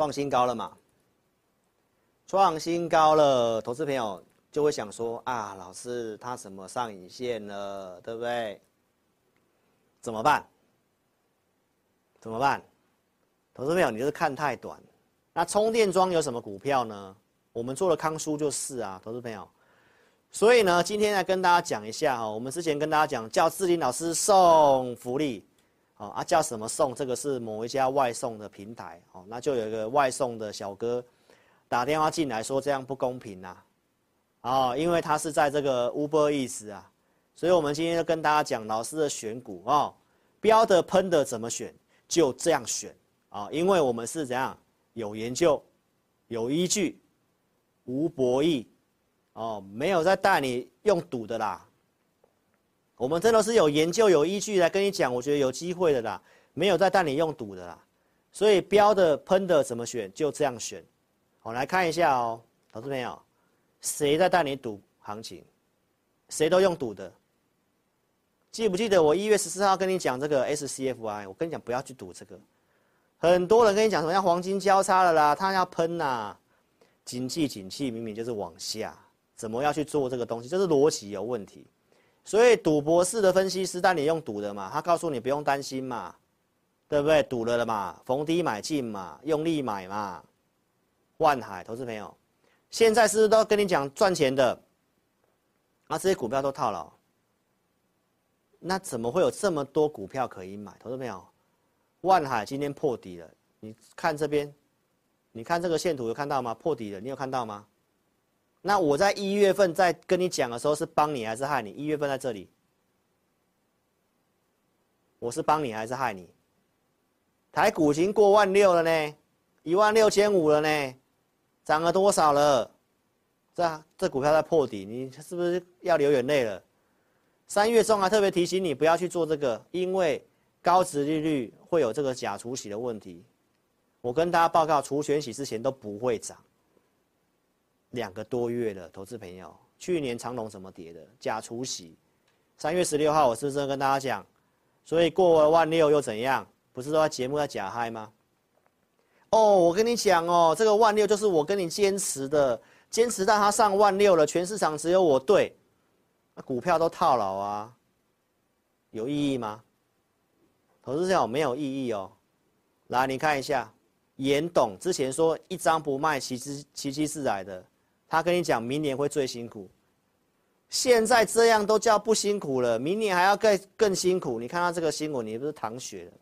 创新高了嘛？创新高了，投资朋友就会想说啊，老师他怎么上影线了，对不对？怎么办？怎么办？投资朋友，你就是看太短。那充电桩有什么股票呢？我们做的康舒就是啊，投资朋友。所以呢，今天来跟大家讲一下哈，我们之前跟大家讲叫志林老师送福利，啊叫什么送？这个是某一家外送的平台，哦，那就有一个外送的小哥打电话进来说这样不公平呐，啊，因为他是在这个 Uber Eats 啊，所以我们今天就跟大家讲老师的选股啊，标的喷的怎么选，就这样选啊，因为我们是怎样有研究、有依据、无博弈。哦，没有在带你用赌的啦。我们真的是有研究、有依据来跟你讲，我觉得有机会的啦。没有在带你用赌的啦。所以标的、喷的怎么选，就这样选。好，来看一下哦，投资朋友，谁在带你赌行情？谁都用赌的。记不记得我一月十四号跟你讲这个 SCFI？我跟你讲不要去赌这个。很多人跟你讲什么要黄金交叉了啦，它要喷呐、啊。经济景气明明就是往下。怎么要去做这个东西？就是逻辑有问题，所以赌博式的分析师带你用赌的嘛，他告诉你不用担心嘛，对不对？赌了了嘛，逢低买进嘛，用力买嘛。万海投资朋友，现在是不是都跟你讲赚钱的？啊，这些股票都套牢，那怎么会有这么多股票可以买？投资朋友，万海今天破底了，你看这边，你看这个线图有看到吗？破底了，你有看到吗？那我在一月份在跟你讲的时候是帮你还是害你？一月份在这里，我是帮你还是害你？台股已经过万六了呢，一万六千五了呢，涨了多少了？这这股票在破底，你是不是要流眼泪了？三月中还特别提醒你不要去做这个，因为高值利率会有这个假除息的问题。我跟大家报告，除权息之前都不会涨。两个多月了，投资朋友，去年长隆怎么跌的？假除息，三月十六号我是不是跟大家讲？所以过了万六又怎样？不是说节目在假嗨吗？哦，我跟你讲哦，这个万六就是我跟你坚持的，坚持到它上万六了，全市场只有我对，那股票都套牢啊，有意义吗？投资朋友没有意义哦，来你看一下，严董之前说一张不卖，奇迹奇迹自来的。他跟你讲，明年会最辛苦。现在这样都叫不辛苦了，明年还要更更辛苦。你看到这个新闻，你不是淌血了？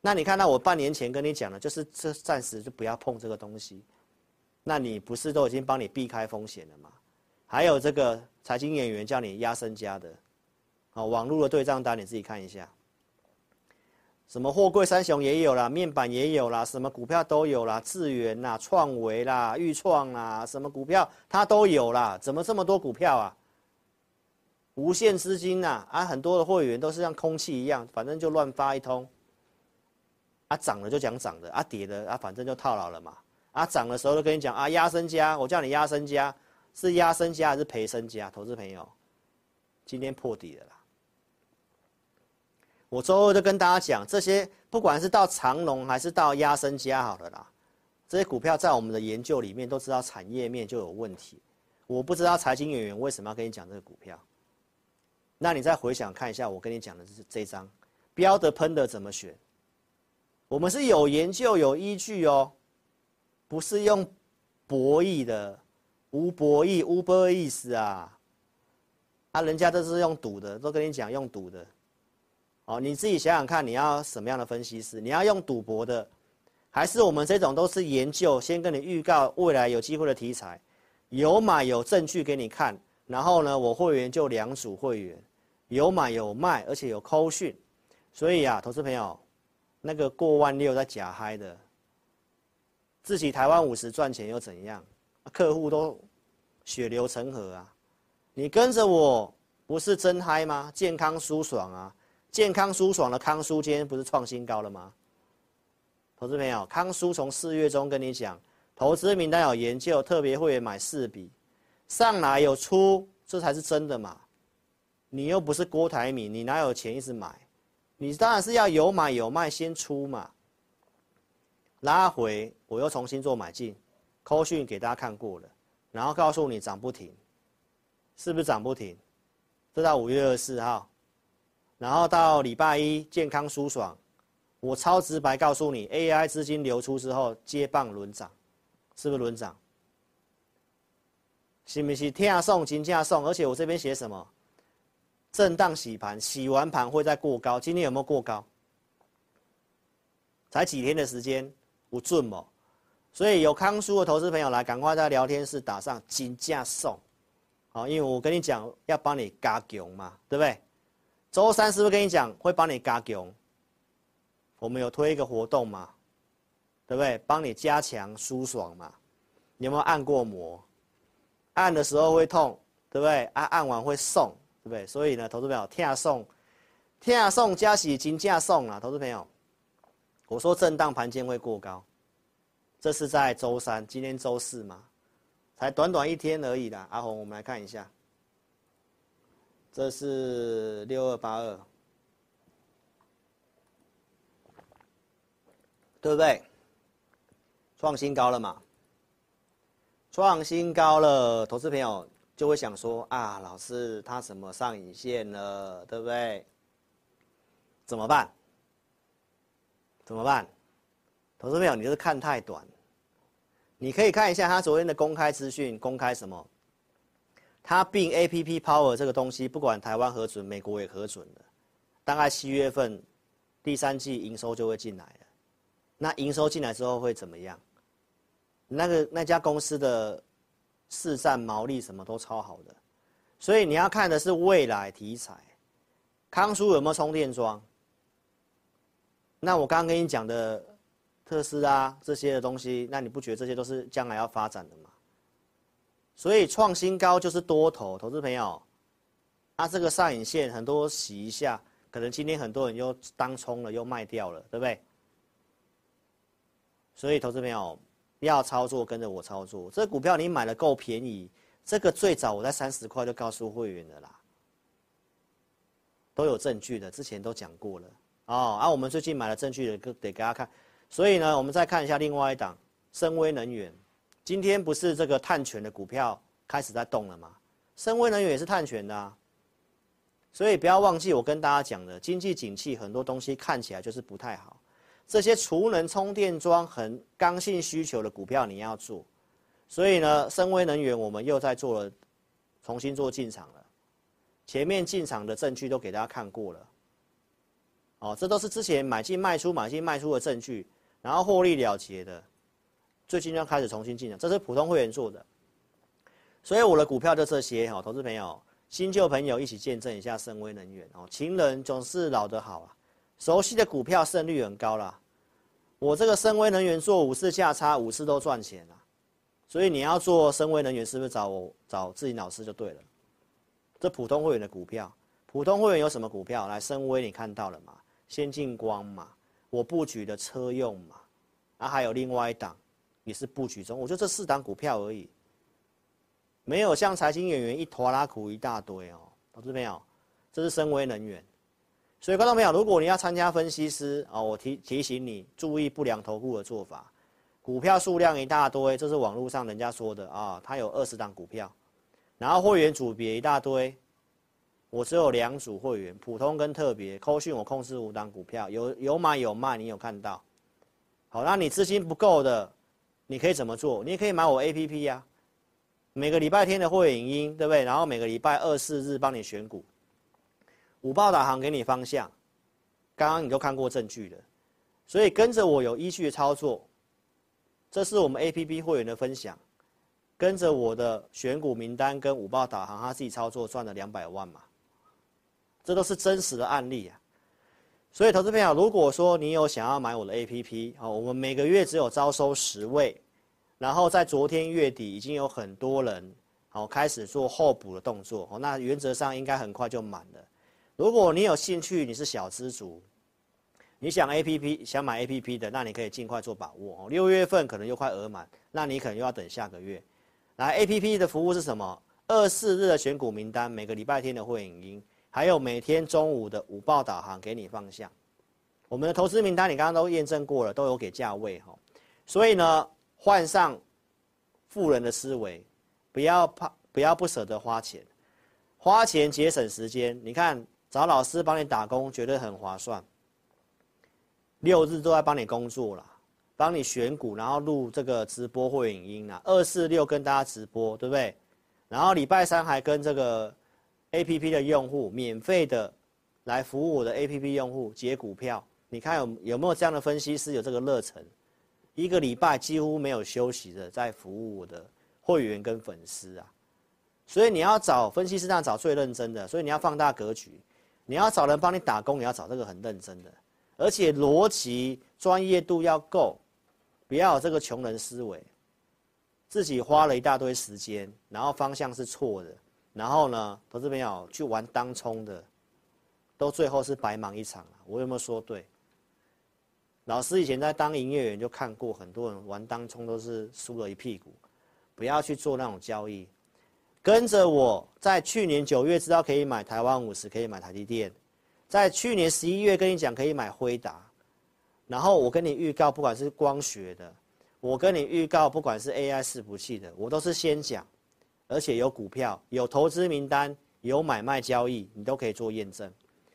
那你看到我半年前跟你讲的，就是这暂时就不要碰这个东西。那你不是都已经帮你避开风险了吗？还有这个财经演员叫你压身家的，啊，网络的对账单你自己看一下。什么货柜三雄也有啦，面板也有啦，什么股票都有啦，智元啦、创维啦、裕创啦，什么股票它都有啦。怎么这么多股票啊？无限资金呐，啊，很多的会员都是像空气一样，反正就乱发一通。啊，涨了就讲涨的，啊，跌的啊，反正就套牢了嘛。啊，涨的时候就跟你讲啊，压身家，我叫你压身家，是压身家还是赔身家？投资朋友，今天破底了啦。我周二就跟大家讲，这些不管是到长隆还是到压身家好了啦，这些股票在我们的研究里面都知道产业面就有问题。我不知道财经演员为什么要跟你讲这个股票。那你再回想看一下，我跟你讲的是这张标的喷的怎么选？我们是有研究有依据哦，不是用博弈的，无博弈无博意思啊，啊，人家都是用赌的，都跟你讲用赌的。哦，你自己想想看，你要什么样的分析师？你要用赌博的，还是我们这种都是研究，先跟你预告未来有机会的题材，有买有证据给你看。然后呢，我会员就两组会员，有买有卖，而且有扣讯。所以啊，投资朋友，那个过万六在假嗨的，自己台湾五十赚钱又怎样？客户都血流成河啊！你跟着我不是真嗨吗？健康舒爽啊！健康舒爽的康舒今天不是创新高了吗？投资朋友，康舒从四月中跟你讲，投资名单有研究，特别会员买四笔，上来有出，这才是真的嘛。你又不是郭台铭，你哪有钱一直买？你当然是要有买有卖先出嘛。拉回我又重新做买进，扣讯给大家看过了，然后告诉你涨不停，是不是涨不停？这到五月二十四号，然后到礼拜一健康舒爽，我超直白告诉你，AI 资金流出之后接棒轮涨，是不是轮涨？是不是天送金价送？而且我这边写什么？震荡洗盘，洗完盘会再过高。今天有没有过高？才几天的时间，不准嘛。所以有康舒的投资朋友来，赶快在聊天室打上金价送。好，因为我跟你讲要帮你加强嘛，对不对？周三是不是跟你讲会帮你加强？我们有推一个活动嘛，对不对？帮你加强舒爽嘛。你有没有按过摩？按的时候会痛，对不对？按按完会送，对不对？所以呢，投资朋友，天下送，天下送加喜金价送啊，投资朋友，我说震荡盘间会过高，这是在周三，今天周四嘛。才短短一天而已啦，阿红，我们来看一下，这是六二八二，对不对？创新高了嘛？创新高了，投资朋友就会想说啊，老师他什么上影线了，对不对？怎么办？怎么办？投资朋友，你就是看太短。你可以看一下他昨天的公开资讯，公开什么？他并 APP Power 这个东西，不管台湾核准，美国也核准了，大概七月份第三季营收就会进来了。那营收进来之后会怎么样？那个那家公司的市占毛利什么都超好的，所以你要看的是未来题材。康叔有没有充电桩？那我刚刚跟你讲的。特斯拉这些的东西，那你不觉得这些都是将来要发展的吗？所以创新高就是多头，投资朋友，啊，这个上影线很多洗一下，可能今天很多人又当冲了，又卖掉了，对不对？所以投资朋友要操作，跟着我操作。这股票你买的够便宜，这个最早我在三十块就告诉会员的啦，都有证据的，之前都讲过了哦。啊，我们最近买了证据的，得给大家看。所以呢，我们再看一下另外一档，森崴能源，今天不是这个碳权的股票开始在动了吗？森崴能源也是碳权的啊，所以不要忘记我跟大家讲的，经济景气很多东西看起来就是不太好，这些储能充电桩很刚性需求的股票你要做，所以呢，森崴能源我们又在做了，重新做进场了，前面进场的证据都给大家看过了，哦，这都是之前买进卖出买进卖出的证据。然后获利了结的，最近要开始重新进场，这是普通会员做的，所以我的股票就这些哈，投资朋友、新旧朋友一起见证一下森崴能源哦。情人总是老的好啊，熟悉的股票胜率很高啦。我这个森崴能源做五次价差，五次都赚钱了，所以你要做森崴能源，是不是找我找自己老师就对了？这普通会员的股票，普通会员有什么股票？来，森崴你看到了吗？先进光嘛。我布局的车用嘛，啊，还有另外一档也是布局中，我觉得这四档股票而已，没有像财经演员一拖拉苦一大堆哦，投资朋友，这是森崴能源，所以观众朋友，如果你要参加分析师啊，我提提醒你注意不良投顾的做法，股票数量一大堆，这是网络上人家说的啊，他有二十档股票，然后会员组别一大堆。我只有两组会员，普通跟特别。扣讯我控制五档股票，有有买有卖，你有看到？好，那你资金不够的，你可以怎么做？你也可以买我 APP 呀、啊，每个礼拜天的会影音，对不对？然后每个礼拜二四日帮你选股，五报导航给你方向，刚刚你都看过证据了，所以跟着我有依据的操作，这是我们 APP 会员的分享，跟着我的选股名单跟五报导航，他自己操作赚了两百万嘛。这都是真实的案例啊，所以投资朋友，如果说你有想要买我的 APP，好，我们每个月只有招收十位，然后在昨天月底已经有很多人好开始做候补的动作，哦，那原则上应该很快就满了。如果你有兴趣，你是小资族，你想 APP 想买 APP 的，那你可以尽快做把握哦。六月份可能又快额满，那你可能又要等下个月。来，APP 的服务是什么？二四日的选股名单，每个礼拜天的会影音。还有每天中午的午报导航给你方向，我们的投资名单你刚刚都验证过了，都有给价位哈。所以呢，换上富人的思维，不要怕，不要不舍得花钱，花钱节省时间。你看，找老师帮你打工，绝对很划算。六日都在帮你工作了，帮你选股，然后录这个直播会影音啊，二四六跟大家直播，对不对？然后礼拜三还跟这个 APP 的用户免费的来服务我的 APP 用户解股票，你看有有没有这样的分析师有这个热忱？一个礼拜几乎没有休息的在服务我的会员跟粉丝啊，所以你要找分析师，那找最认真的，所以你要放大格局，你要找人帮你打工，你要找这个很认真的。而且逻辑专业度要够，不要有这个穷人思维，自己花了一大堆时间，然后方向是错的，然后呢，投资朋友去玩当冲的，都最后是白忙一场。我有没有说对？老师以前在当营业员就看过很多人玩当冲都是输了一屁股，不要去做那种交易，跟着我在去年九月知道可以买台湾五十，可以买台积电。在去年十一月跟你讲可以买辉达，然后我跟你预告，不管是光学的，我跟你预告，不管是 AI 伺服器的，我都是先讲，而且有股票、有投资名单、有买卖交易，你都可以做验证，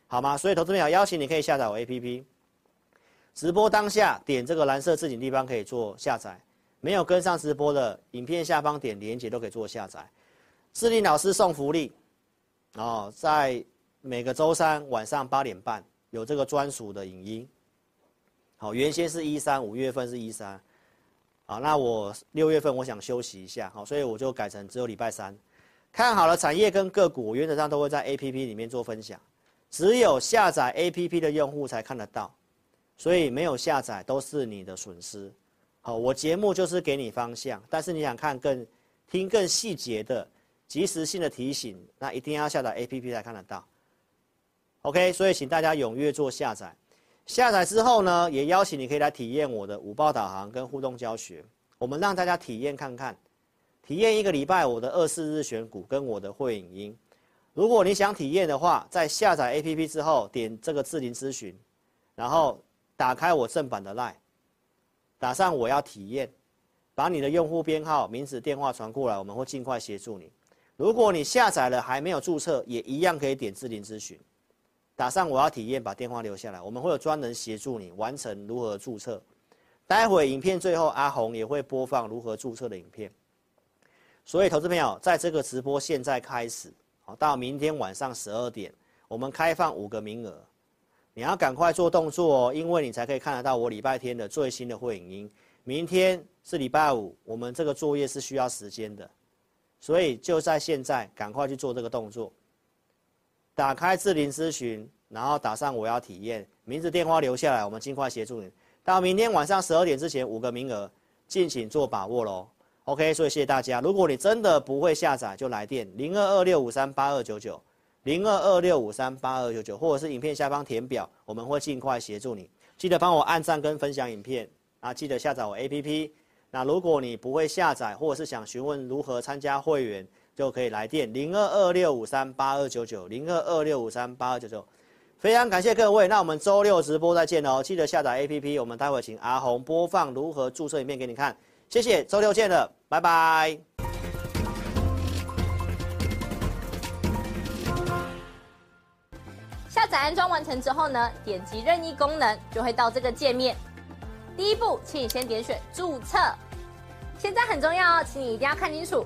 好吗？所以投资朋友邀请你可以下载我 APP，直播当下点这个蓝色置顶地方可以做下载，没有跟上直播的影片下方点连接都可以做下载，志霖老师送福利，哦，在。每个周三晚上八点半有这个专属的影音，好，原先是一三，五月份是一三，好，那我六月份我想休息一下，好，所以我就改成只有礼拜三，看好了产业跟个股，原则上都会在 APP 里面做分享，只有下载 APP 的用户才看得到，所以没有下载都是你的损失，好，我节目就是给你方向，但是你想看更听更细节的及时性的提醒，那一定要下载 APP 才看得到。OK，所以请大家踊跃做下载。下载之后呢，也邀请你可以来体验我的五报导航跟互动教学。我们让大家体验看看，体验一个礼拜我的二四日选股跟我的会影音。如果你想体验的话，在下载 APP 之后，点这个智霖咨询，然后打开我正版的 LINE，打上我要体验，把你的用户编号、名字、电话传过来，我们会尽快协助你。如果你下载了还没有注册，也一样可以点智霖咨询。打上我要体验，把电话留下来，我们会有专人协助你完成如何注册。待会影片最后阿红也会播放如何注册的影片。所以，投资朋友，在这个直播现在开始，好，到明天晚上十二点，我们开放五个名额，你要赶快做动作哦，因为你才可以看得到我礼拜天的最新的会影音。明天是礼拜五，我们这个作业是需要时间的，所以就在现在，赶快去做这个动作。打开智霖咨询，然后打上我要体验，名字电话留下来，我们尽快协助你。到明天晚上十二点之前五个名额，敬请做把握喽。OK，所以谢谢大家。如果你真的不会下载，就来电零二二六五三八二九九零二二六五三八二九九，或者是影片下方填表，我们会尽快协助你。记得帮我按赞跟分享影片啊，记得下载我 APP。那如果你不会下载，或者是想询问如何参加会员，就可以来电零二二六五三八二九九零二二六五三八二九九，非常感谢各位。那我们周六直播再见哦，记得下载 APP。我们待会请阿红播放如何注册影片给你看，谢谢。周六见了，拜拜。下载安装完成之后呢，点击任意功能就会到这个界面。第一步，请你先点选注册。现在很重要哦，请你一定要看清楚。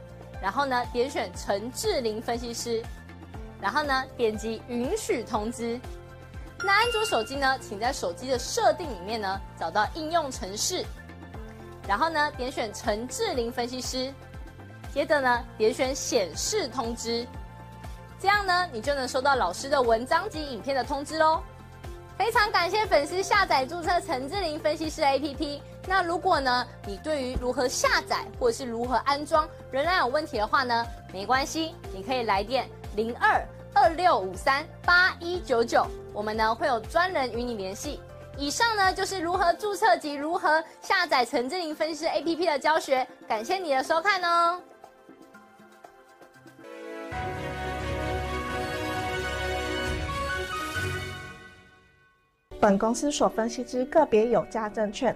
然后呢点选陈志玲分析师，然后呢点击允许通知。那安卓手机呢，请在手机的设定里面呢找到应用程式，然后呢点选陈志玲分析师，接着呢点选显示通知，这样呢你就能收到老师的文章及影片的通知喽。非常感谢粉丝下载注册陈志玲分析师 APP。那如果呢，你对于如何下载或者是如何安装仍然有问题的话呢，没关系，你可以来电零二二六五三八一九九，我们呢会有专人与你联系。以上呢就是如何注册及如何下载陈志玲分析师 APP 的教学，感谢你的收看哦。本公司所分析之个别有价证券，